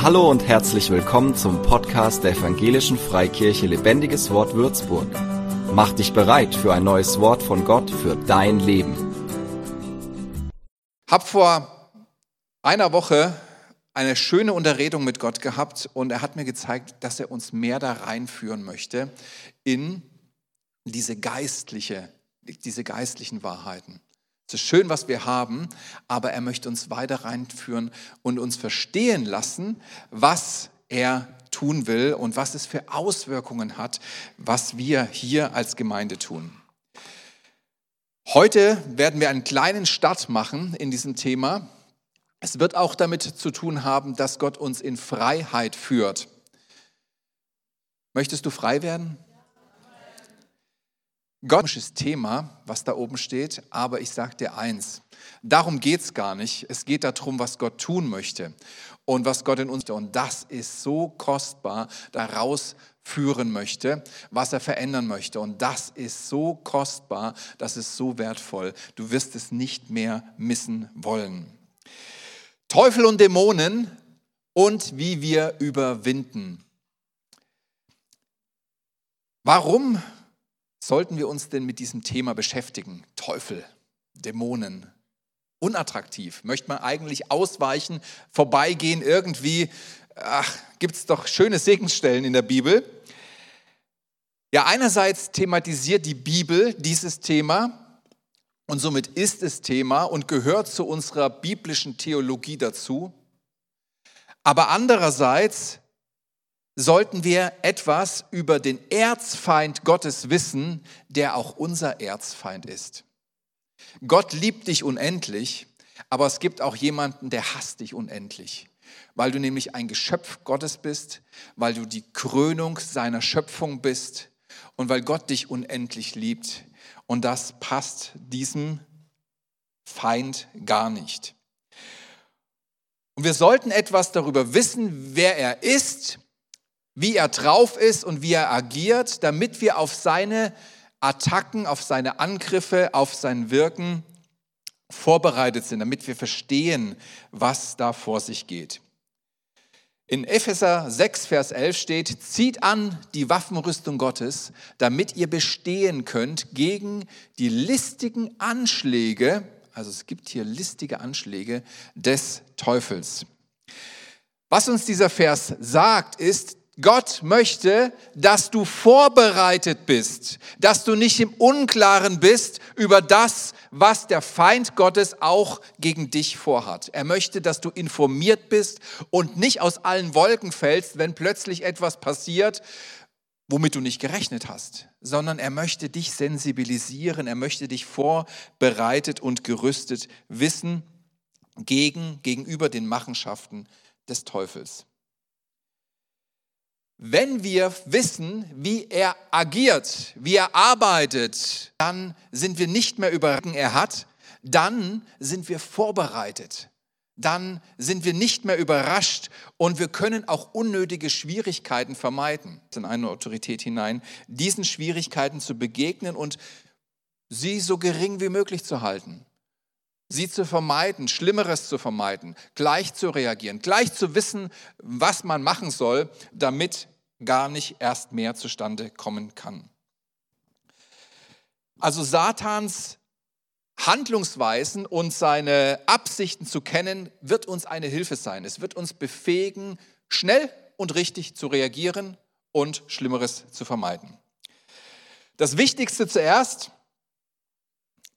Hallo und herzlich willkommen zum Podcast der Evangelischen Freikirche Lebendiges Wort Würzburg. Mach dich bereit für ein neues Wort von Gott für dein Leben. Hab vor einer Woche eine schöne Unterredung mit Gott gehabt und er hat mir gezeigt, dass er uns mehr da reinführen möchte in diese geistliche, diese geistlichen Wahrheiten. Es ist schön, was wir haben, aber er möchte uns weiter reinführen und uns verstehen lassen, was er tun will und was es für Auswirkungen hat, was wir hier als Gemeinde tun. Heute werden wir einen kleinen Start machen in diesem Thema. Es wird auch damit zu tun haben, dass Gott uns in Freiheit führt. Möchtest du frei werden? Gottesches Thema, was da oben steht, aber ich sage dir eins, darum geht es gar nicht. Es geht darum, was Gott tun möchte und was Gott in uns und das ist so kostbar, daraus führen möchte, was er verändern möchte und das ist so kostbar, das ist so wertvoll. Du wirst es nicht mehr missen wollen. Teufel und Dämonen und wie wir überwinden. Warum sollten wir uns denn mit diesem Thema beschäftigen? Teufel, Dämonen, unattraktiv. Möchte man eigentlich ausweichen, vorbeigehen, irgendwie, ach, gibt es doch schöne Segensstellen in der Bibel. Ja, einerseits thematisiert die Bibel dieses Thema und somit ist es Thema und gehört zu unserer biblischen Theologie dazu. Aber andererseits sollten wir etwas über den Erzfeind Gottes wissen, der auch unser Erzfeind ist. Gott liebt dich unendlich, aber es gibt auch jemanden, der hasst dich unendlich, weil du nämlich ein Geschöpf Gottes bist, weil du die Krönung seiner Schöpfung bist und weil Gott dich unendlich liebt. Und das passt diesem Feind gar nicht. Und wir sollten etwas darüber wissen, wer er ist wie er drauf ist und wie er agiert, damit wir auf seine Attacken, auf seine Angriffe, auf sein Wirken vorbereitet sind, damit wir verstehen, was da vor sich geht. In Epheser 6, Vers 11 steht, zieht an die Waffenrüstung Gottes, damit ihr bestehen könnt gegen die listigen Anschläge, also es gibt hier listige Anschläge des Teufels. Was uns dieser Vers sagt, ist, Gott möchte, dass du vorbereitet bist, dass du nicht im Unklaren bist über das, was der Feind Gottes auch gegen dich vorhat. Er möchte, dass du informiert bist und nicht aus allen Wolken fällst, wenn plötzlich etwas passiert, womit du nicht gerechnet hast, sondern er möchte dich sensibilisieren, er möchte dich vorbereitet und gerüstet wissen gegen, gegenüber den Machenschaften des Teufels. Wenn wir wissen, wie er agiert, wie er arbeitet, dann sind wir nicht mehr überrascht, er hat, dann sind wir vorbereitet. Dann sind wir nicht mehr überrascht und wir können auch unnötige Schwierigkeiten vermeiden, in eine Autorität hinein, diesen Schwierigkeiten zu begegnen und sie so gering wie möglich zu halten sie zu vermeiden, Schlimmeres zu vermeiden, gleich zu reagieren, gleich zu wissen, was man machen soll, damit gar nicht erst mehr zustande kommen kann. Also Satans Handlungsweisen und seine Absichten zu kennen, wird uns eine Hilfe sein. Es wird uns befähigen, schnell und richtig zu reagieren und Schlimmeres zu vermeiden. Das Wichtigste zuerst,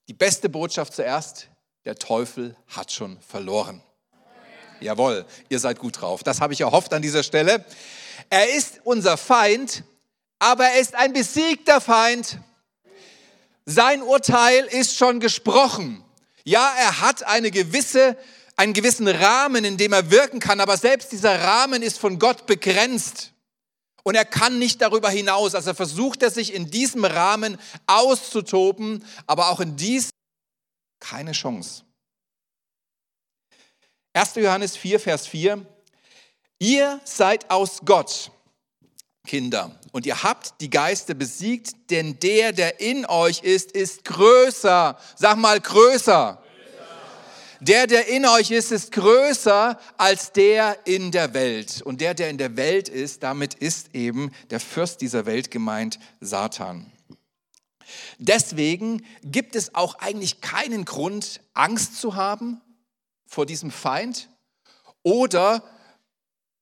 die beste Botschaft zuerst, der Teufel hat schon verloren. Jawohl, ihr seid gut drauf. Das habe ich erhofft an dieser Stelle. Er ist unser Feind, aber er ist ein besiegter Feind. Sein Urteil ist schon gesprochen. Ja, er hat eine gewisse, einen gewissen Rahmen, in dem er wirken kann, aber selbst dieser Rahmen ist von Gott begrenzt. Und er kann nicht darüber hinaus. Also versucht er sich in diesem Rahmen auszutoben, aber auch in dies keine Chance. 1. Johannes 4, Vers 4. Ihr seid aus Gott, Kinder, und ihr habt die Geister besiegt, denn der, der in euch ist, ist größer. Sag mal größer. größer. der, der in euch ist, ist größer als der in der Welt. Und der, der in der Welt ist, damit ist eben der Fürst dieser Welt gemeint, Satan. Deswegen gibt es auch eigentlich keinen Grund, Angst zu haben vor diesem Feind oder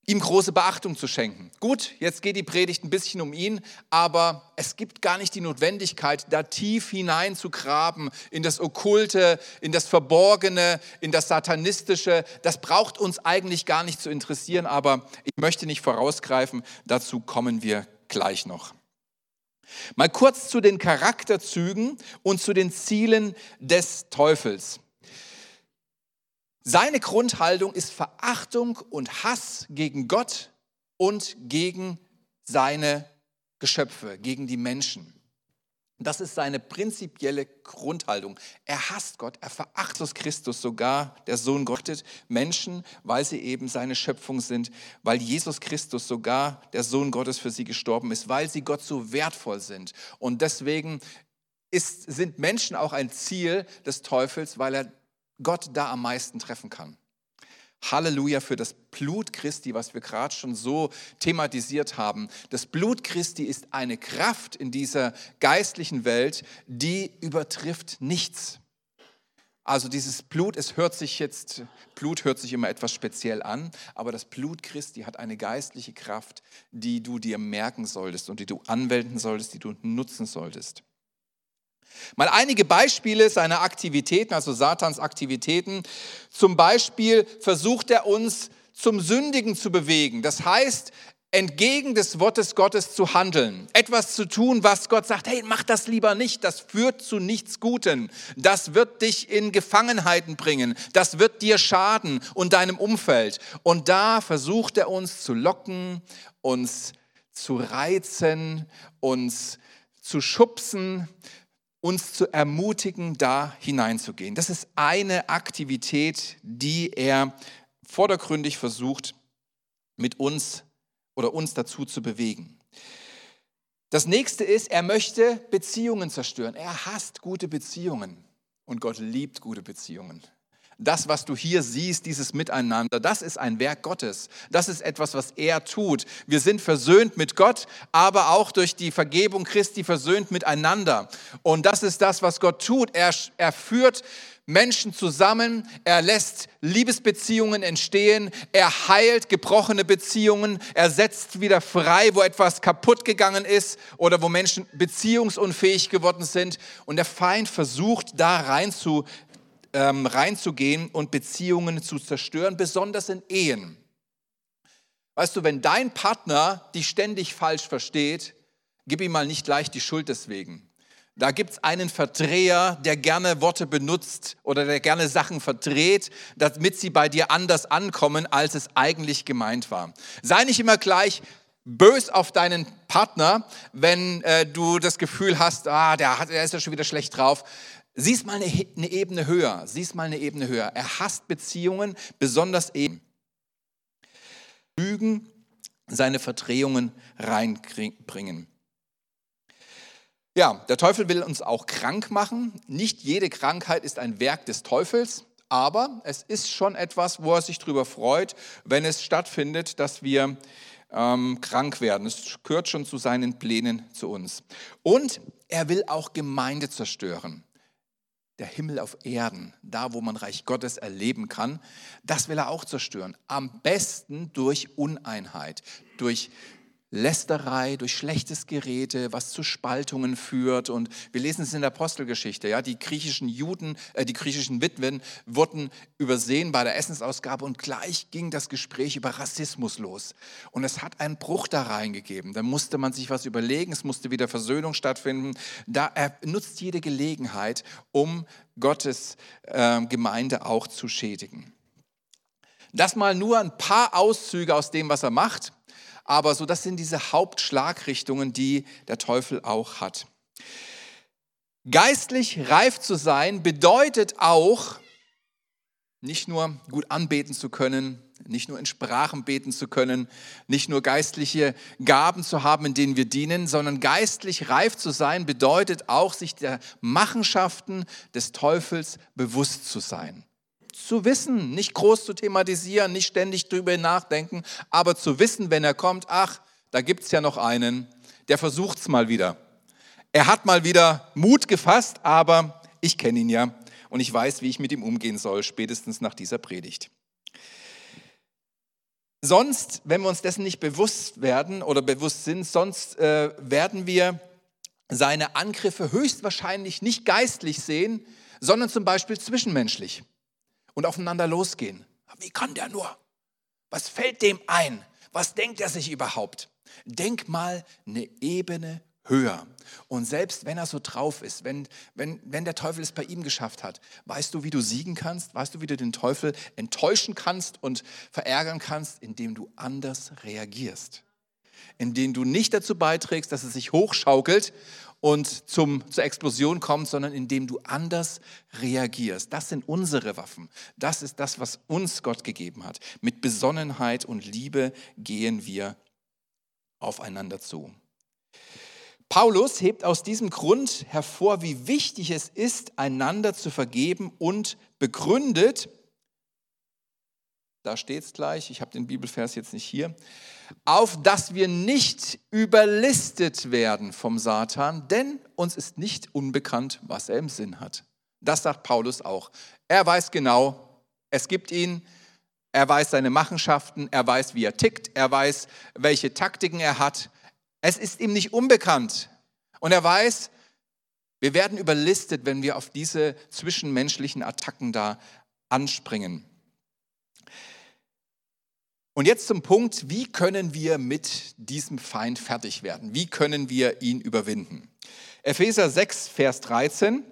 ihm große Beachtung zu schenken. Gut, jetzt geht die Predigt ein bisschen um ihn, aber es gibt gar nicht die Notwendigkeit, da tief hinein zu graben in das Okkulte, in das Verborgene, in das Satanistische. Das braucht uns eigentlich gar nicht zu interessieren, aber ich möchte nicht vorausgreifen, dazu kommen wir gleich noch. Mal kurz zu den Charakterzügen und zu den Zielen des Teufels. Seine Grundhaltung ist Verachtung und Hass gegen Gott und gegen seine Geschöpfe, gegen die Menschen. Das ist seine prinzipielle Grundhaltung. Er hasst Gott, er verachtet Christus, sogar der Sohn Gottes, Menschen, weil sie eben seine Schöpfung sind, weil Jesus Christus sogar der Sohn Gottes für sie gestorben ist, weil sie Gott so wertvoll sind. Und deswegen ist, sind Menschen auch ein Ziel des Teufels, weil er Gott da am meisten treffen kann. Halleluja für das Blut Christi, was wir gerade schon so thematisiert haben. Das Blut Christi ist eine Kraft in dieser geistlichen Welt, die übertrifft nichts. Also dieses Blut, es hört sich jetzt, Blut hört sich immer etwas speziell an, aber das Blut Christi hat eine geistliche Kraft, die du dir merken solltest und die du anwenden solltest, die du nutzen solltest. Mal einige Beispiele seiner Aktivitäten, also Satans Aktivitäten. Zum Beispiel versucht er uns zum Sündigen zu bewegen. Das heißt, entgegen des Wortes Gottes zu handeln, etwas zu tun, was Gott sagt, hey, mach das lieber nicht, das führt zu nichts Guten, das wird dich in Gefangenheiten bringen, das wird dir schaden und deinem Umfeld. Und da versucht er uns zu locken, uns zu reizen, uns zu schubsen, uns zu ermutigen, da hineinzugehen. Das ist eine Aktivität, die er vordergründig versucht, mit uns oder uns dazu zu bewegen. Das nächste ist, er möchte Beziehungen zerstören. Er hasst gute Beziehungen und Gott liebt gute Beziehungen das, was du hier siehst, dieses Miteinander, das ist ein Werk Gottes. Das ist etwas, was er tut. Wir sind versöhnt mit Gott, aber auch durch die Vergebung Christi versöhnt miteinander. Und das ist das, was Gott tut. Er, er führt Menschen zusammen, er lässt Liebesbeziehungen entstehen, er heilt gebrochene Beziehungen, er setzt wieder frei, wo etwas kaputt gegangen ist oder wo Menschen beziehungsunfähig geworden sind. Und der Feind versucht da rein ähm, reinzugehen und Beziehungen zu zerstören, besonders in Ehen. Weißt du, wenn dein Partner dich ständig falsch versteht, gib ihm mal nicht gleich die Schuld deswegen. Da gibt es einen Verdreher, der gerne Worte benutzt oder der gerne Sachen verdreht, damit sie bei dir anders ankommen, als es eigentlich gemeint war. Sei nicht immer gleich bös auf deinen Partner, wenn äh, du das Gefühl hast, ah, der, hat, der ist ja schon wieder schlecht drauf. Siehst mal eine, eine Ebene höher, siehst mal eine Ebene höher. Er hasst Beziehungen, besonders eben. Lügen, seine Verdrehungen reinbringen. Ja, der Teufel will uns auch krank machen. Nicht jede Krankheit ist ein Werk des Teufels, aber es ist schon etwas, wo er sich darüber freut, wenn es stattfindet, dass wir ähm, krank werden. Es gehört schon zu seinen Plänen zu uns. Und er will auch Gemeinde zerstören der Himmel auf Erden, da wo man Reich Gottes erleben kann, das will er auch zerstören. Am besten durch Uneinheit, durch Lästerei, durch schlechtes Gerede, was zu Spaltungen führt. Und wir lesen es in der Apostelgeschichte. Ja, die griechischen Juden, äh, die griechischen Witwen wurden übersehen bei der Essensausgabe und gleich ging das Gespräch über Rassismus los. Und es hat einen Bruch da reingegeben. Da musste man sich was überlegen. Es musste wieder Versöhnung stattfinden. Da er nutzt jede Gelegenheit, um Gottes äh, Gemeinde auch zu schädigen. Das mal nur ein paar Auszüge aus dem, was er macht. Aber so, das sind diese Hauptschlagrichtungen, die der Teufel auch hat. Geistlich reif zu sein bedeutet auch, nicht nur gut anbeten zu können, nicht nur in Sprachen beten zu können, nicht nur geistliche Gaben zu haben, in denen wir dienen, sondern geistlich reif zu sein bedeutet auch, sich der Machenschaften des Teufels bewusst zu sein zu wissen, nicht groß zu thematisieren, nicht ständig drüber nachdenken, aber zu wissen, wenn er kommt, ach, da gibt es ja noch einen, der versucht es mal wieder. Er hat mal wieder Mut gefasst, aber ich kenne ihn ja und ich weiß, wie ich mit ihm umgehen soll, spätestens nach dieser Predigt. Sonst, wenn wir uns dessen nicht bewusst werden oder bewusst sind, sonst äh, werden wir seine Angriffe höchstwahrscheinlich nicht geistlich sehen, sondern zum Beispiel zwischenmenschlich und aufeinander losgehen. Wie kann der nur? Was fällt dem ein? Was denkt er sich überhaupt? Denk mal eine Ebene höher. Und selbst wenn er so drauf ist, wenn, wenn, wenn der Teufel es bei ihm geschafft hat, weißt du, wie du siegen kannst? Weißt du, wie du den Teufel enttäuschen kannst und verärgern kannst, indem du anders reagierst? Indem du nicht dazu beiträgst, dass es sich hochschaukelt und zum, zur Explosion kommt, sondern indem du anders reagierst. Das sind unsere Waffen. Das ist das, was uns Gott gegeben hat. Mit Besonnenheit und Liebe gehen wir aufeinander zu. Paulus hebt aus diesem Grund hervor, wie wichtig es ist, einander zu vergeben und begründet, da steht es gleich, ich habe den Bibelvers jetzt nicht hier, auf dass wir nicht überlistet werden vom Satan, denn uns ist nicht unbekannt, was er im Sinn hat. Das sagt Paulus auch. Er weiß genau, es gibt ihn, er weiß seine Machenschaften, er weiß, wie er tickt, er weiß, welche Taktiken er hat. Es ist ihm nicht unbekannt. Und er weiß, wir werden überlistet, wenn wir auf diese zwischenmenschlichen Attacken da anspringen. Und jetzt zum Punkt, wie können wir mit diesem Feind fertig werden? Wie können wir ihn überwinden? Epheser 6, Vers 13.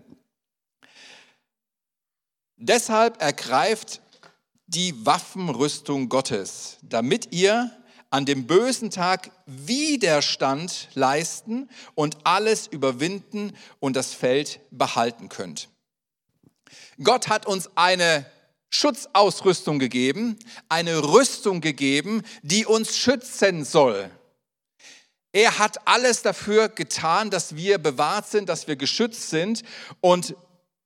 Deshalb ergreift die Waffenrüstung Gottes, damit ihr an dem bösen Tag Widerstand leisten und alles überwinden und das Feld behalten könnt. Gott hat uns eine Schutzausrüstung gegeben, eine Rüstung gegeben, die uns schützen soll. Er hat alles dafür getan, dass wir bewahrt sind, dass wir geschützt sind. Und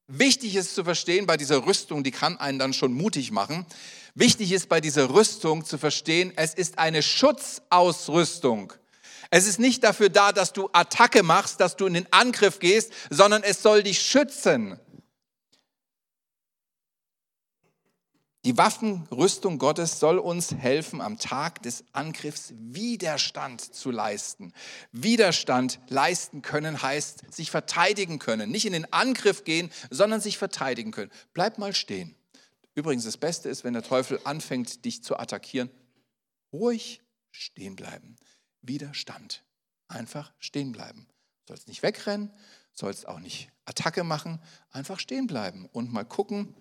wichtig ist zu verstehen, bei dieser Rüstung, die kann einen dann schon mutig machen, Wichtig ist bei dieser Rüstung zu verstehen, es ist eine Schutzausrüstung. Es ist nicht dafür da, dass du Attacke machst, dass du in den Angriff gehst, sondern es soll dich schützen. Die Waffenrüstung Gottes soll uns helfen, am Tag des Angriffs Widerstand zu leisten. Widerstand leisten können heißt sich verteidigen können. Nicht in den Angriff gehen, sondern sich verteidigen können. Bleib mal stehen. Übrigens, das Beste ist, wenn der Teufel anfängt, dich zu attackieren, ruhig stehen bleiben. Widerstand. Einfach stehen bleiben. Du sollst nicht wegrennen, sollst auch nicht Attacke machen, einfach stehen bleiben und mal gucken,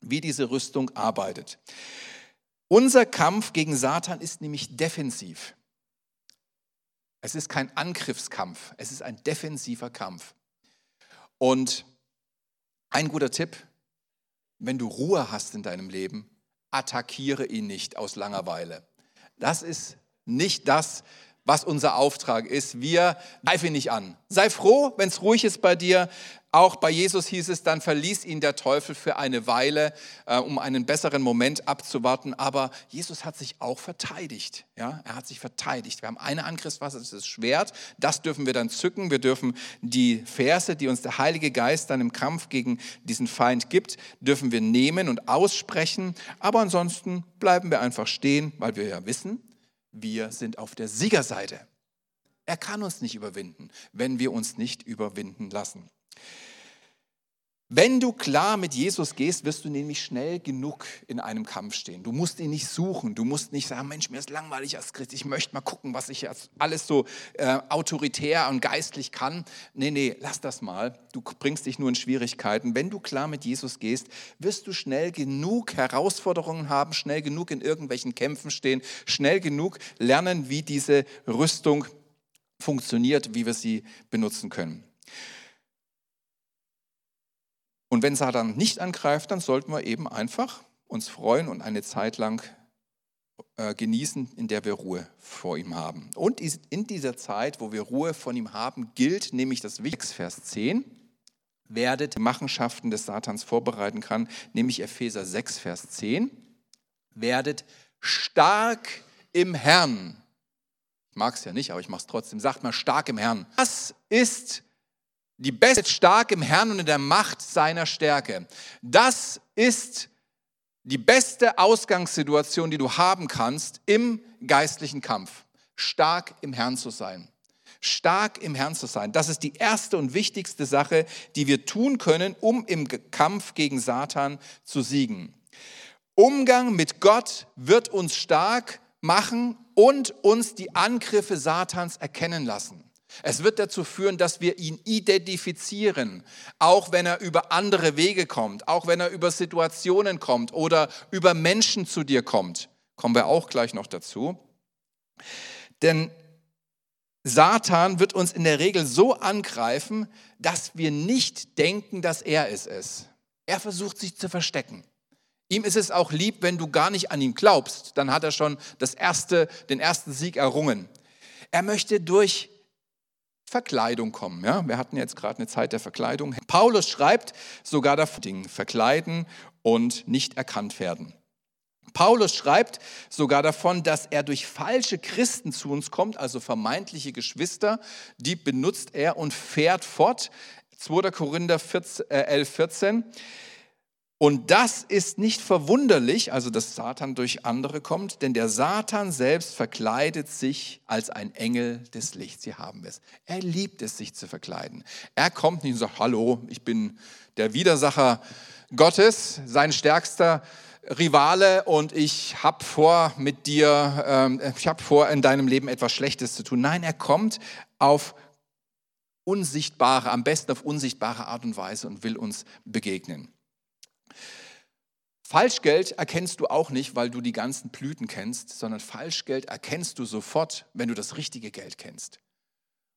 wie diese Rüstung arbeitet. Unser Kampf gegen Satan ist nämlich defensiv. Es ist kein Angriffskampf, es ist ein defensiver Kampf. Und ein guter Tipp, wenn du Ruhe hast in deinem Leben, attackiere ihn nicht aus Langeweile. Das ist nicht das, was unser Auftrag ist. Wir greifen nicht an. Sei froh, wenn es ruhig ist bei dir. Auch bei Jesus hieß es, dann verließ ihn der Teufel für eine Weile, äh, um einen besseren Moment abzuwarten. Aber Jesus hat sich auch verteidigt. Ja? Er hat sich verteidigt. Wir haben eine Angriffswaffe, das ist das Schwert. Das dürfen wir dann zücken. Wir dürfen die Verse, die uns der Heilige Geist dann im Kampf gegen diesen Feind gibt, dürfen wir nehmen und aussprechen. Aber ansonsten bleiben wir einfach stehen, weil wir ja wissen, wir sind auf der Siegerseite. Er kann uns nicht überwinden, wenn wir uns nicht überwinden lassen. Wenn du klar mit Jesus gehst, wirst du nämlich schnell genug in einem Kampf stehen. Du musst ihn nicht suchen. Du musst nicht sagen, Mensch, mir ist langweilig als Christ. Ich möchte mal gucken, was ich alles so äh, autoritär und geistlich kann. Nee, nee, lass das mal. Du bringst dich nur in Schwierigkeiten. Wenn du klar mit Jesus gehst, wirst du schnell genug Herausforderungen haben, schnell genug in irgendwelchen Kämpfen stehen, schnell genug lernen, wie diese Rüstung funktioniert, wie wir sie benutzen können. Und wenn Satan nicht angreift, dann sollten wir eben einfach uns freuen und eine Zeit lang äh, genießen, in der wir Ruhe vor ihm haben. Und in dieser Zeit, wo wir Ruhe von ihm haben, gilt nämlich das Wichtigste, Vers 10. werdet die Machenschaften des Satans vorbereiten kann, nämlich Epheser 6, Vers 10. Werdet stark im Herrn. Ich mag es ja nicht, aber ich mache es trotzdem. Sagt mal stark im Herrn. Das ist die beste stark im Herrn und in der Macht seiner Stärke. Das ist die beste Ausgangssituation, die du haben kannst im geistlichen Kampf. Stark im Herrn zu sein. Stark im Herrn zu sein. Das ist die erste und wichtigste Sache, die wir tun können, um im Kampf gegen Satan zu siegen. Umgang mit Gott wird uns stark machen und uns die Angriffe Satans erkennen lassen. Es wird dazu führen, dass wir ihn identifizieren, auch wenn er über andere Wege kommt, auch wenn er über Situationen kommt oder über Menschen zu dir kommt. Kommen wir auch gleich noch dazu. Denn Satan wird uns in der Regel so angreifen, dass wir nicht denken, dass er es ist. Er versucht sich zu verstecken. Ihm ist es auch lieb, wenn du gar nicht an ihn glaubst, dann hat er schon das erste, den ersten Sieg errungen. Er möchte durch Verkleidung kommen. Ja? Wir hatten jetzt gerade eine Zeit der Verkleidung. Paulus schreibt sogar davon, verkleiden und nicht erkannt werden. Paulus schreibt sogar davon, dass er durch falsche Christen zu uns kommt, also vermeintliche Geschwister, die benutzt er und fährt fort. 2. Korinther 14, äh, 11, 14. Und das ist nicht verwunderlich, also dass Satan durch andere kommt, denn der Satan selbst verkleidet sich als ein Engel des Lichts. Sie haben es. Er liebt es, sich zu verkleiden. Er kommt nicht und sagt, hallo, ich bin der Widersacher Gottes, sein stärkster Rivale und ich habe vor mit dir, ähm, ich habe vor in deinem Leben etwas Schlechtes zu tun. Nein, er kommt auf unsichtbare, am besten auf unsichtbare Art und Weise und will uns begegnen. Falschgeld erkennst du auch nicht, weil du die ganzen Blüten kennst, sondern Falschgeld erkennst du sofort, wenn du das richtige Geld kennst.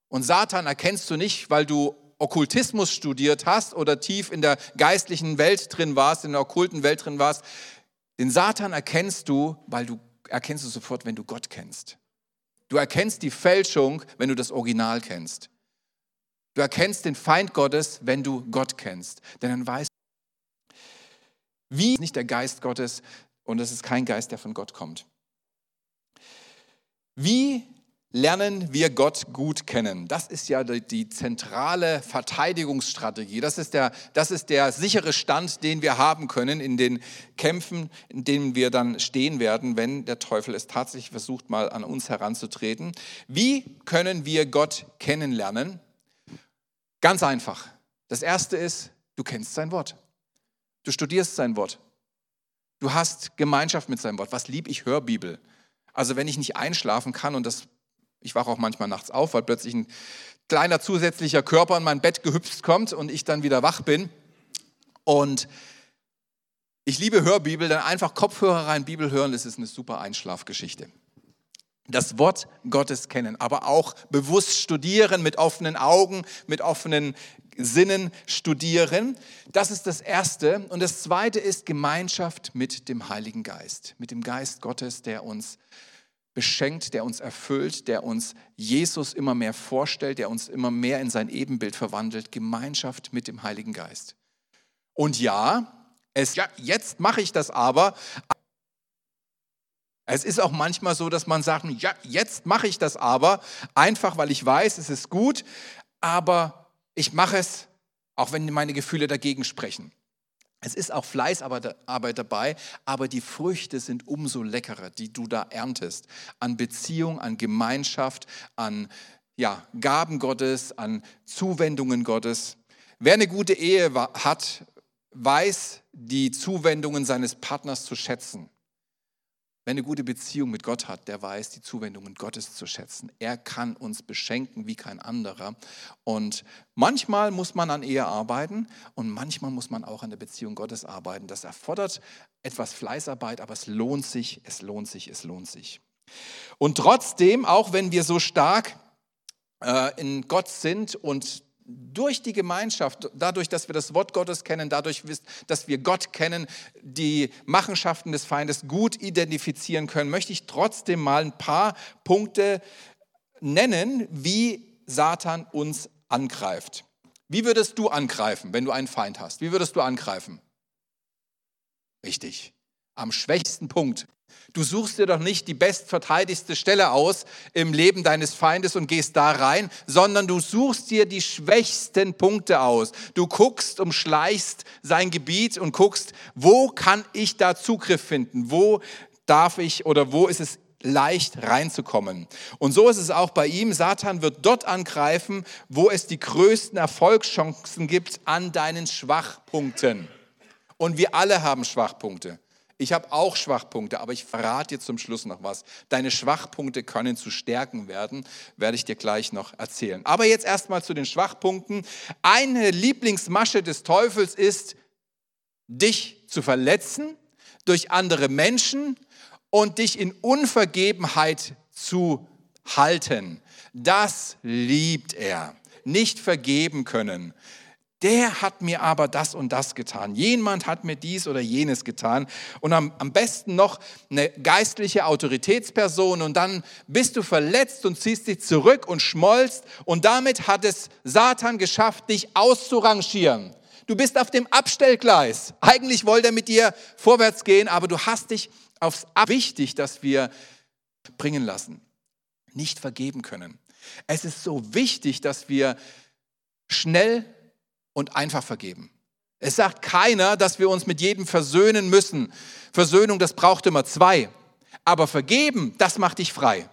Und Satan erkennst du nicht, weil du Okkultismus studiert hast oder tief in der geistlichen Welt drin warst, in der okkulten Welt drin warst. Den Satan erkennst du, weil du erkennst du sofort, wenn du Gott kennst. Du erkennst die Fälschung, wenn du das Original kennst. Du erkennst den Feind Gottes, wenn du Gott kennst. Denn dann weißt wie nicht der Geist Gottes und es ist kein Geist, der von Gott kommt. Wie lernen wir Gott gut kennen? Das ist ja die, die, zentrale Verteidigungsstrategie. Das ist, der, das ist der sichere Stand, den wir haben können in den Kämpfen, in denen wir dann stehen werden, wenn der Teufel es tatsächlich versucht, mal an uns heranzutreten. Wie können wir Gott kennenlernen? Ganz einfach. Das erste ist, du kennst sein Wort. Du studierst sein Wort. Du hast Gemeinschaft mit seinem Wort. Was lieb ich Hörbibel. Also wenn ich nicht einschlafen kann und das, ich wache auch manchmal nachts auf, weil plötzlich ein kleiner zusätzlicher Körper in mein Bett gehüpft kommt und ich dann wieder wach bin. Und ich liebe Hörbibel, dann einfach Kopfhörer rein, Bibel hören, das ist eine super Einschlafgeschichte. Das Wort Gottes kennen, aber auch bewusst studieren, mit offenen Augen, mit offenen Sinnen studieren. Das ist das Erste. Und das Zweite ist Gemeinschaft mit dem Heiligen Geist, mit dem Geist Gottes, der uns beschenkt, der uns erfüllt, der uns Jesus immer mehr vorstellt, der uns immer mehr in sein Ebenbild verwandelt. Gemeinschaft mit dem Heiligen Geist. Und ja, es, ja jetzt mache ich das aber. Es ist auch manchmal so, dass man sagt, ja, jetzt mache ich das aber, einfach weil ich weiß, es ist gut, aber ich mache es, auch wenn meine Gefühle dagegen sprechen. Es ist auch Fleißarbeit dabei, aber die Früchte sind umso leckerer, die du da erntest. An Beziehung, an Gemeinschaft, an ja, Gaben Gottes, an Zuwendungen Gottes. Wer eine gute Ehe hat, weiß die Zuwendungen seines Partners zu schätzen. Wer eine gute Beziehung mit Gott hat, der weiß, die Zuwendungen Gottes zu schätzen. Er kann uns beschenken wie kein anderer. Und manchmal muss man an Ehe arbeiten und manchmal muss man auch an der Beziehung Gottes arbeiten. Das erfordert etwas Fleißarbeit, aber es lohnt sich, es lohnt sich, es lohnt sich. Und trotzdem, auch wenn wir so stark äh, in Gott sind und durch die Gemeinschaft, dadurch, dass wir das Wort Gottes kennen, dadurch, dass wir Gott kennen, die Machenschaften des Feindes gut identifizieren können, möchte ich trotzdem mal ein paar Punkte nennen, wie Satan uns angreift. Wie würdest du angreifen, wenn du einen Feind hast? Wie würdest du angreifen? Richtig, am schwächsten Punkt. Du suchst dir doch nicht die bestverteidigste Stelle aus im Leben deines Feindes und gehst da rein, sondern du suchst dir die schwächsten Punkte aus. Du guckst, umschleichst sein Gebiet und guckst, wo kann ich da Zugriff finden? Wo darf ich oder wo ist es leicht reinzukommen. Und so ist es auch bei ihm. Satan wird dort angreifen, wo es die größten Erfolgschancen gibt an deinen Schwachpunkten. Und wir alle haben Schwachpunkte. Ich habe auch Schwachpunkte, aber ich verrate dir zum Schluss noch was. Deine Schwachpunkte können zu Stärken werden, werde ich dir gleich noch erzählen. Aber jetzt erstmal zu den Schwachpunkten. Eine Lieblingsmasche des Teufels ist, dich zu verletzen durch andere Menschen und dich in Unvergebenheit zu halten. Das liebt er. Nicht vergeben können der hat mir aber das und das getan. Jemand hat mir dies oder jenes getan. Und am, am besten noch eine geistliche Autoritätsperson. Und dann bist du verletzt und ziehst dich zurück und schmollst. Und damit hat es Satan geschafft, dich auszurangieren. Du bist auf dem Abstellgleis. Eigentlich wollte er mit dir vorwärts gehen, aber du hast dich aufs Ab. Wichtig, dass wir bringen lassen, nicht vergeben können. Es ist so wichtig, dass wir schnell und einfach vergeben. Es sagt keiner, dass wir uns mit jedem versöhnen müssen. Versöhnung, das braucht immer zwei. Aber vergeben, das macht dich frei.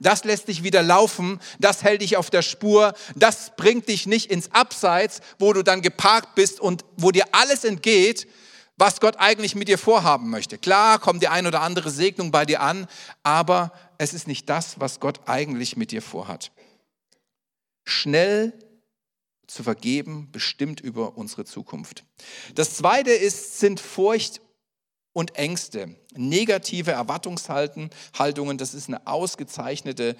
Das lässt dich wieder laufen, das hält dich auf der Spur, das bringt dich nicht ins Abseits, wo du dann geparkt bist und wo dir alles entgeht, was Gott eigentlich mit dir vorhaben möchte. Klar kommt die ein oder andere Segnung bei dir an, aber es ist nicht das, was Gott eigentlich mit dir vorhat. Schnell zu vergeben, bestimmt über unsere Zukunft. Das zweite ist, sind Furcht und Ängste, negative Erwartungshaltungen. Das ist eine ausgezeichnete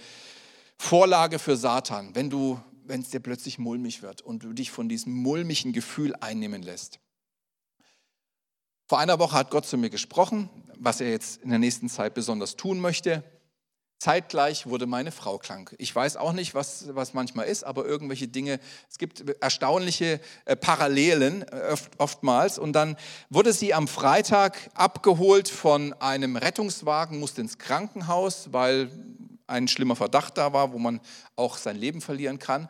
Vorlage für Satan, wenn du, wenn es dir plötzlich mulmig wird und du dich von diesem mulmigen Gefühl einnehmen lässt. Vor einer Woche hat Gott zu mir gesprochen, was er jetzt in der nächsten Zeit besonders tun möchte. Zeitgleich wurde meine Frau krank. Ich weiß auch nicht, was, was manchmal ist, aber irgendwelche Dinge, es gibt erstaunliche äh, Parallelen äh, oftmals. Und dann wurde sie am Freitag abgeholt von einem Rettungswagen, musste ins Krankenhaus, weil ein schlimmer Verdacht da war, wo man auch sein Leben verlieren kann.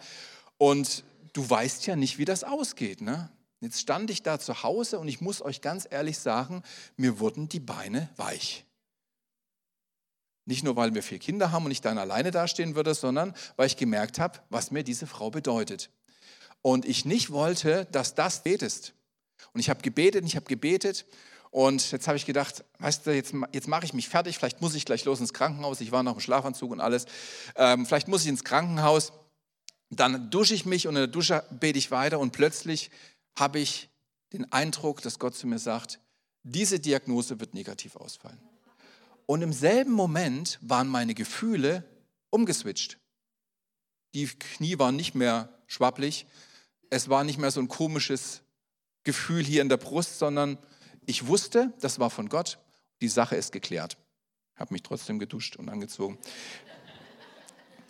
Und du weißt ja nicht, wie das ausgeht. Ne? Jetzt stand ich da zu Hause und ich muss euch ganz ehrlich sagen, mir wurden die Beine weich. Nicht nur, weil wir vier Kinder haben und ich dann alleine dastehen würde, sondern weil ich gemerkt habe, was mir diese Frau bedeutet. Und ich nicht wollte, dass das betest. Und ich habe gebetet und ich habe gebetet. Und jetzt habe ich gedacht, weißt du, jetzt, jetzt mache ich mich fertig. Vielleicht muss ich gleich los ins Krankenhaus. Ich war noch im Schlafanzug und alles. Ähm, vielleicht muss ich ins Krankenhaus. Dann dusche ich mich und in der Dusche bete ich weiter. Und plötzlich habe ich den Eindruck, dass Gott zu mir sagt, diese Diagnose wird negativ ausfallen. Und im selben Moment waren meine Gefühle umgeswitcht. Die Knie waren nicht mehr schwapplig. Es war nicht mehr so ein komisches Gefühl hier in der Brust, sondern ich wusste, das war von Gott. Die Sache ist geklärt. Ich habe mich trotzdem geduscht und angezogen.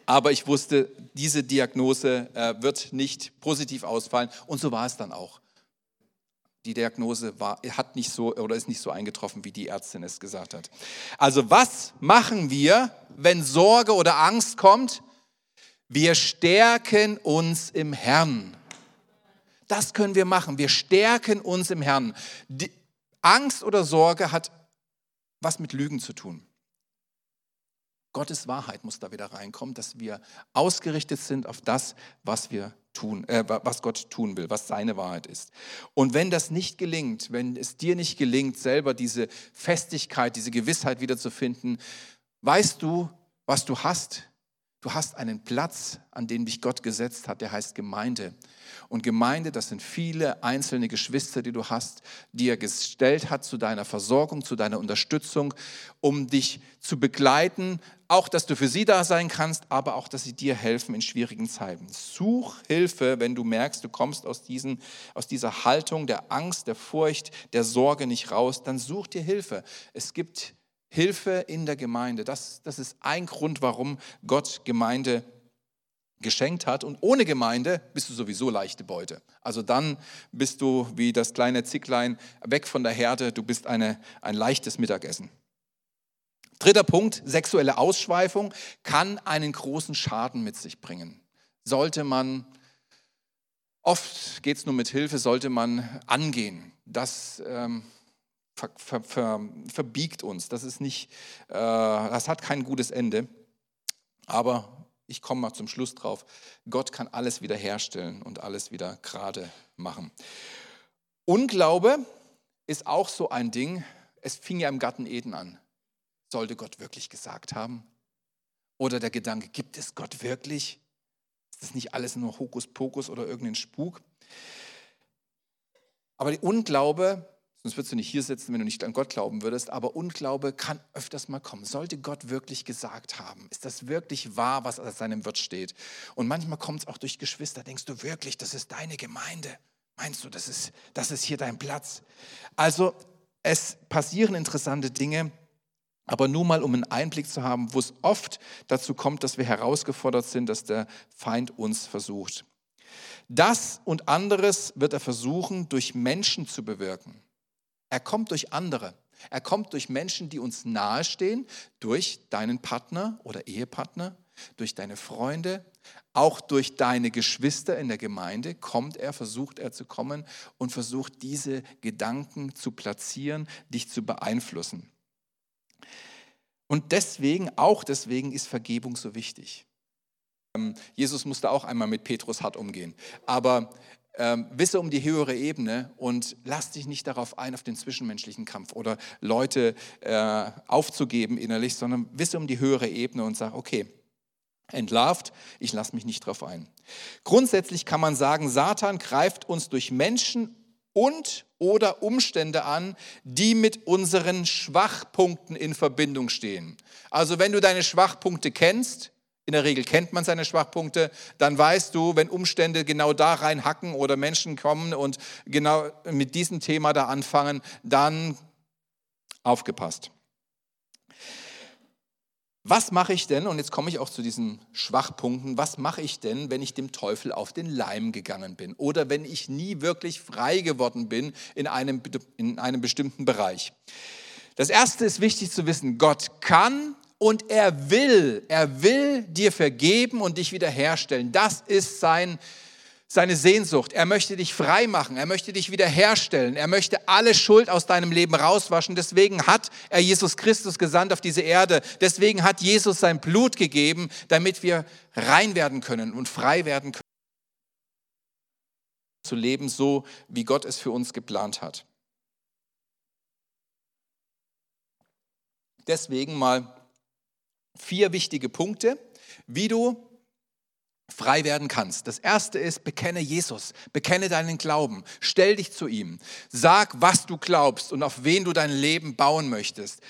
Aber ich wusste, diese Diagnose äh, wird nicht positiv ausfallen. Und so war es dann auch die Diagnose war, hat nicht so oder ist nicht so eingetroffen, wie die Ärztin es gesagt hat. Also was machen wir, wenn Sorge oder Angst kommt? Wir stärken uns im Herrn. Das können wir machen. Wir stärken uns im Herrn. Die Angst oder Sorge hat was mit Lügen zu tun. Gottes Wahrheit muss da wieder reinkommen, dass wir ausgerichtet sind auf das, was wir tun, äh, was Gott tun will, was seine Wahrheit ist. Und wenn das nicht gelingt, wenn es dir nicht gelingt, selber diese Festigkeit, diese Gewissheit wiederzufinden, weißt du, was du hast? Du hast einen Platz, an den dich Gott gesetzt hat, der heißt Gemeinde. Und Gemeinde, das sind viele einzelne Geschwister, die du hast, die er gestellt hat zu deiner Versorgung, zu deiner Unterstützung, um dich zu begleiten, auch, dass du für sie da sein kannst, aber auch, dass sie dir helfen in schwierigen Zeiten. Such Hilfe, wenn du merkst, du kommst aus, diesen, aus dieser Haltung der Angst, der Furcht, der Sorge nicht raus, dann such dir Hilfe. Es gibt Hilfe in der Gemeinde. Das, das ist ein Grund, warum Gott Gemeinde geschenkt hat. Und ohne Gemeinde bist du sowieso leichte Beute. Also dann bist du wie das kleine Zicklein weg von der Herde, du bist eine, ein leichtes Mittagessen. Dritter Punkt, sexuelle Ausschweifung kann einen großen Schaden mit sich bringen. Sollte man, oft geht es nur mit Hilfe, sollte man angehen. Das ähm, ver, ver, ver, verbiegt uns. Das, ist nicht, äh, das hat kein gutes Ende. Aber ich komme mal zum Schluss drauf. Gott kann alles wiederherstellen und alles wieder gerade machen. Unglaube ist auch so ein Ding. Es fing ja im Garten Eden an. Sollte Gott wirklich gesagt haben? Oder der Gedanke, gibt es Gott wirklich? Ist das nicht alles nur Hokuspokus oder irgendein Spuk? Aber die Unglaube Sonst würdest du nicht hier sitzen, wenn du nicht an Gott glauben würdest. Aber Unglaube kann öfters mal kommen. Sollte Gott wirklich gesagt haben? Ist das wirklich wahr, was aus seinem Wort steht? Und manchmal kommt es auch durch Geschwister. Denkst du wirklich, das ist deine Gemeinde? Meinst du, das ist, das ist hier dein Platz? Also es passieren interessante Dinge. Aber nur mal, um einen Einblick zu haben, wo es oft dazu kommt, dass wir herausgefordert sind, dass der Feind uns versucht. Das und anderes wird er versuchen, durch Menschen zu bewirken. Er kommt durch andere. Er kommt durch Menschen, die uns nahestehen, durch deinen Partner oder Ehepartner, durch deine Freunde, auch durch deine Geschwister in der Gemeinde kommt er, versucht er zu kommen und versucht diese Gedanken zu platzieren, dich zu beeinflussen. Und deswegen, auch deswegen ist Vergebung so wichtig. Ähm, Jesus musste auch einmal mit Petrus hart umgehen. Aber ähm, wisse um die höhere Ebene und lass dich nicht darauf ein, auf den zwischenmenschlichen Kampf oder Leute äh, aufzugeben innerlich, sondern wisse um die höhere Ebene und sag, okay, entlarvt, ich lasse mich nicht darauf ein. Grundsätzlich kann man sagen, Satan greift uns durch Menschen und oder Umstände an, die mit unseren Schwachpunkten in Verbindung stehen. Also wenn du deine Schwachpunkte kennst, in der Regel kennt man seine Schwachpunkte, dann weißt du, wenn Umstände genau da reinhacken oder Menschen kommen und genau mit diesem Thema da anfangen, dann aufgepasst. Was mache ich denn, und jetzt komme ich auch zu diesen Schwachpunkten, was mache ich denn, wenn ich dem Teufel auf den Leim gegangen bin oder wenn ich nie wirklich frei geworden bin in einem, in einem bestimmten Bereich? Das Erste ist wichtig zu wissen, Gott kann und er will, er will dir vergeben und dich wiederherstellen. Das ist sein, seine Sehnsucht. Er möchte dich frei machen, er möchte dich wiederherstellen, er möchte alle Schuld aus deinem Leben rauswaschen. Deswegen hat er Jesus Christus gesandt auf diese Erde. Deswegen hat Jesus sein Blut gegeben, damit wir rein werden können und frei werden können zu leben, so wie Gott es für uns geplant hat. Deswegen mal vier wichtige Punkte, wie du frei werden kannst. Das erste ist, bekenne Jesus, bekenne deinen Glauben, stell dich zu ihm, sag, was du glaubst und auf wen du dein Leben bauen möchtest.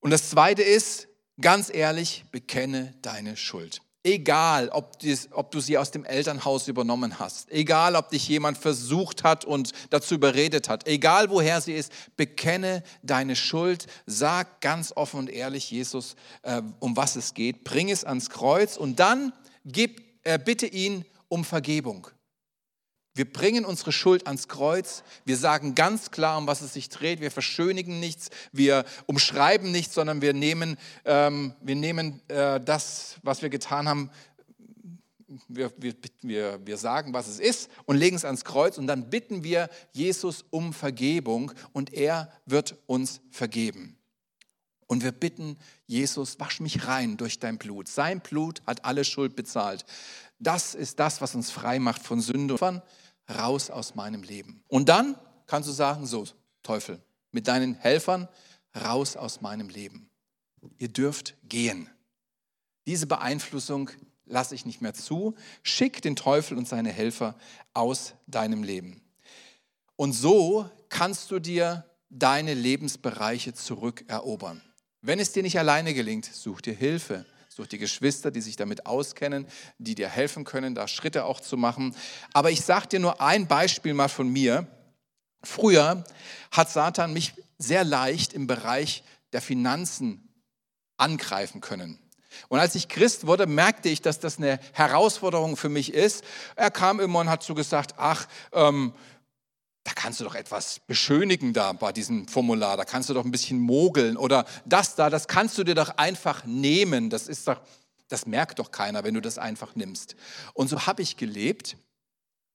Und das zweite ist, ganz ehrlich, bekenne deine Schuld. Egal, ob, dies, ob, du sie aus dem Elternhaus übernommen hast, egal, ob dich jemand versucht hat und dazu überredet hat, egal woher sie ist, bekenne deine Schuld, sag ganz offen und ehrlich Jesus, äh, um was es geht, bring es ans Kreuz und dann gib, äh, bitte ihn um Vergebung. Wir bringen unsere Schuld ans Kreuz. Wir sagen ganz klar, um was es sich dreht. Wir verschönigen nichts. Wir umschreiben nichts, sondern wir nehmen, ähm, wir nehmen äh, das, was wir getan haben. Wir, wir, wir, wir sagen, was es ist und legen es ans Kreuz und dann bitten wir Jesus um Vergebung und er wird uns vergeben. Und wir bitten Jesus, wasch mich rein durch dein Blut. Sein Blut hat alle Schuld bezahlt. Das ist das, was uns frei macht von Sünde raus aus meinem Leben. Und dann kannst du sagen, so, Teufel, mit deinen Helfern raus aus meinem Leben. Ihr dürft gehen. Diese Beeinflussung lasse ich nicht mehr zu. Schick den Teufel und seine Helfer aus deinem Leben. Und so kannst du dir deine Lebensbereiche zurückerobern. Wenn es dir nicht alleine gelingt, such dir Hilfe durch die Geschwister, die sich damit auskennen, die dir helfen können, da Schritte auch zu machen. Aber ich sage dir nur ein Beispiel mal von mir. Früher hat Satan mich sehr leicht im Bereich der Finanzen angreifen können. Und als ich Christ wurde, merkte ich, dass das eine Herausforderung für mich ist. Er kam immer und hat so gesagt, ach, ähm, da kannst du doch etwas beschönigen da bei diesem Formular, da kannst du doch ein bisschen mogeln oder das da, das kannst du dir doch einfach nehmen. Das ist doch, das merkt doch keiner, wenn du das einfach nimmst. Und so habe ich gelebt,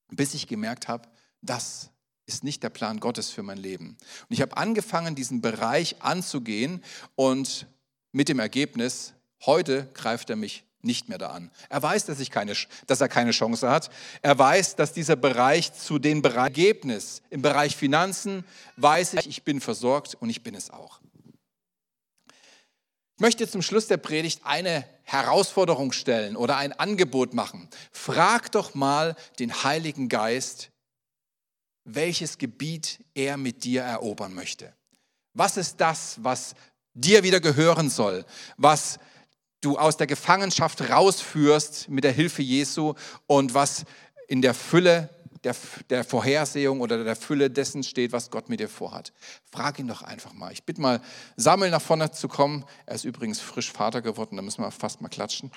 bis ich gemerkt habe, das ist nicht der Plan Gottes für mein Leben. Und ich habe angefangen, diesen Bereich anzugehen und mit dem Ergebnis, heute greift er mich nicht mehr da an. Er weiß, dass, ich keine, dass er keine Chance hat. Er weiß, dass dieser Bereich zu den Bereich Ergebnis im Bereich Finanzen weiß ich, ich bin versorgt und ich bin es auch. Ich möchte zum Schluss der Predigt eine Herausforderung stellen oder ein Angebot machen. Frag doch mal den Heiligen Geist, welches Gebiet er mit dir erobern möchte. Was ist das, was dir wieder gehören soll, was du aus der Gefangenschaft rausführst mit der Hilfe Jesu und was in der Fülle der, der, Vorhersehung oder der Fülle dessen steht, was Gott mit dir vorhat. Frag ihn doch einfach mal. Ich bitte mal, Samuel nach vorne zu kommen. Er ist übrigens frisch Vater geworden, da müssen wir fast mal klatschen.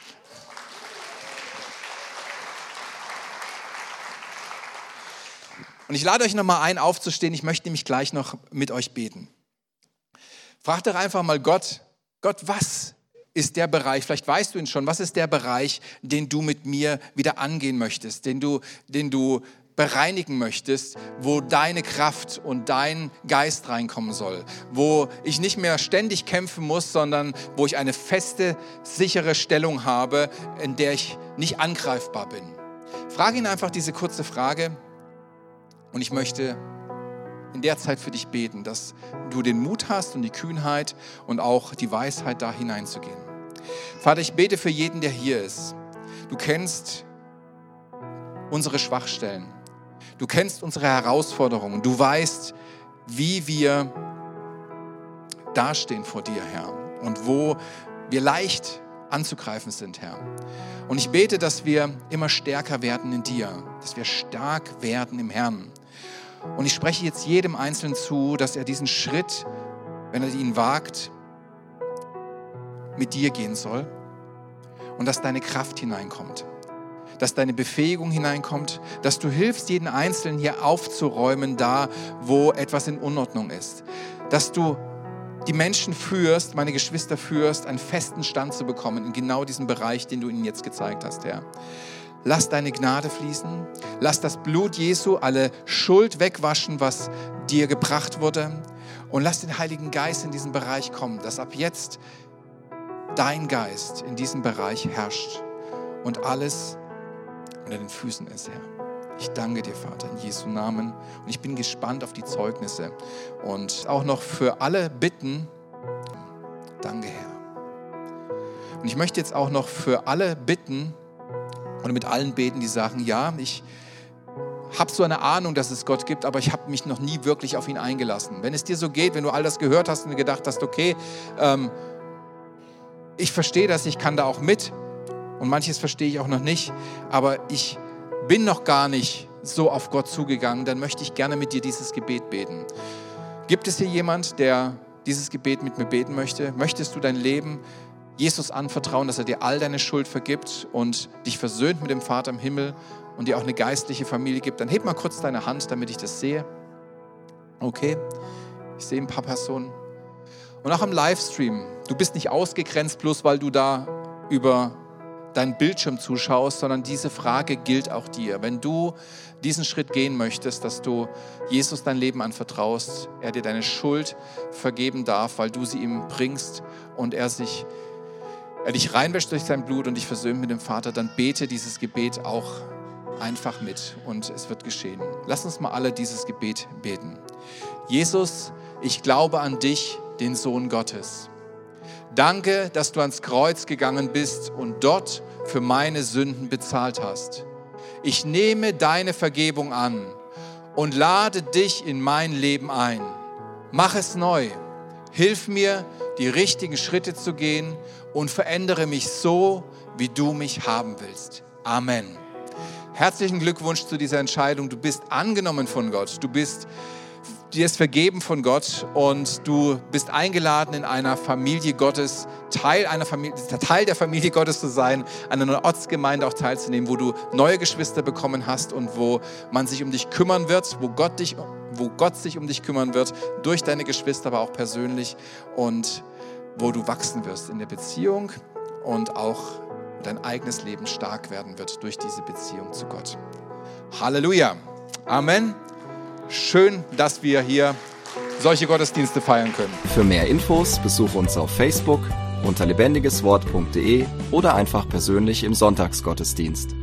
Und ich lade euch nochmal ein, aufzustehen. Ich möchte nämlich gleich noch mit euch beten. Frag doch einfach mal Gott, Gott, was ist der Bereich, vielleicht weißt du ihn schon, was ist der Bereich, den du mit mir wieder angehen möchtest, den du, den du bereinigen möchtest, wo deine Kraft und dein Geist reinkommen soll, wo ich nicht mehr ständig kämpfen muss, sondern wo ich eine feste, sichere Stellung habe, in der ich nicht angreifbar bin. Frage ihn einfach diese kurze Frage und ich möchte in der Zeit für dich beten, dass du den Mut hast und die Kühnheit und auch die Weisheit, da hineinzugehen. Vater, ich bete für jeden, der hier ist. Du kennst unsere Schwachstellen. Du kennst unsere Herausforderungen. Du weißt, wie wir dastehen vor dir, Herr, und wo wir leicht anzugreifen sind, Herr. Und ich bete, dass wir immer stärker werden in dir, dass wir stark werden im Herrn und ich spreche jetzt jedem Einzelnen zu, dass er diesen Schritt, wenn er ihn wagt, mit dir gehen soll. Und dass deine Kraft hineinkommt, dass deine Befähigung hineinkommt, dass du hilfst, jeden Einzelnen hier aufzuräumen, da wo etwas in Unordnung ist, dass du die Menschen führst, meine Geschwister führst, einen festen Stand zu bekommen in genau diesem Bereich, den du ihnen jetzt gezeigt hast, Herr. Lass deine Gnade fließen. Lass das Blut Jesu alle Schuld wegwaschen, was dir gebracht wurde. Und lass den Heiligen Geist in diesen Bereich kommen, dass ab jetzt dein Geist in diesem Bereich herrscht und alles unter den Füßen ist, Herr. Ich danke dir, Vater, in Jesu Namen. Und ich bin gespannt auf die Zeugnisse. Und auch noch für alle bitten, danke, Herr. Und ich möchte jetzt auch noch für alle bitten, und mit allen beten, die sagen, ja, ich habe so eine Ahnung, dass es Gott gibt, aber ich habe mich noch nie wirklich auf ihn eingelassen. Wenn es dir so geht, wenn du all das gehört hast und gedacht hast, okay, ähm, ich verstehe das, ich kann da auch mit und manches verstehe ich auch noch nicht, aber ich bin noch gar nicht so auf Gott zugegangen, dann möchte ich gerne mit dir dieses Gebet beten. Gibt es hier jemand, der dieses Gebet mit mir beten möchte? Möchtest du dein Leben Jesus anvertrauen, dass er dir all deine Schuld vergibt und dich versöhnt mit dem Vater im Himmel und dir auch eine geistliche Familie gibt, dann heb mal kurz deine Hand, damit ich das sehe. Okay, ich sehe ein paar Personen. Und auch im Livestream, du bist nicht ausgegrenzt, bloß weil du da über deinen Bildschirm zuschaust, sondern diese Frage gilt auch dir. Wenn du diesen Schritt gehen möchtest, dass du Jesus dein Leben anvertraust, er dir deine Schuld vergeben darf, weil du sie ihm bringst und er sich er dich reinwäscht durch sein Blut und dich versöhnt mit dem Vater, dann bete dieses Gebet auch einfach mit und es wird geschehen. Lass uns mal alle dieses Gebet beten. Jesus, ich glaube an dich, den Sohn Gottes. Danke, dass du ans Kreuz gegangen bist und dort für meine Sünden bezahlt hast. Ich nehme deine Vergebung an und lade dich in mein Leben ein. Mach es neu. Hilf mir, die richtigen Schritte zu gehen und verändere mich so, wie du mich haben willst. Amen. Herzlichen Glückwunsch zu dieser Entscheidung. Du bist angenommen von Gott. Du bist dir ist vergeben von Gott und du bist eingeladen, in einer Familie Gottes, Teil, einer Familie, Teil der Familie Gottes zu sein, an einer Ortsgemeinde auch teilzunehmen, wo du neue Geschwister bekommen hast und wo man sich um dich kümmern wird, wo Gott, dich, wo Gott sich um dich kümmern wird, durch deine Geschwister, aber auch persönlich und wo du wachsen wirst in der Beziehung und auch dein eigenes Leben stark werden wird durch diese Beziehung zu Gott. Halleluja. Amen. Schön, dass wir hier solche Gottesdienste feiern können. Für mehr Infos besuche uns auf Facebook unter lebendigeswort.de oder einfach persönlich im Sonntagsgottesdienst.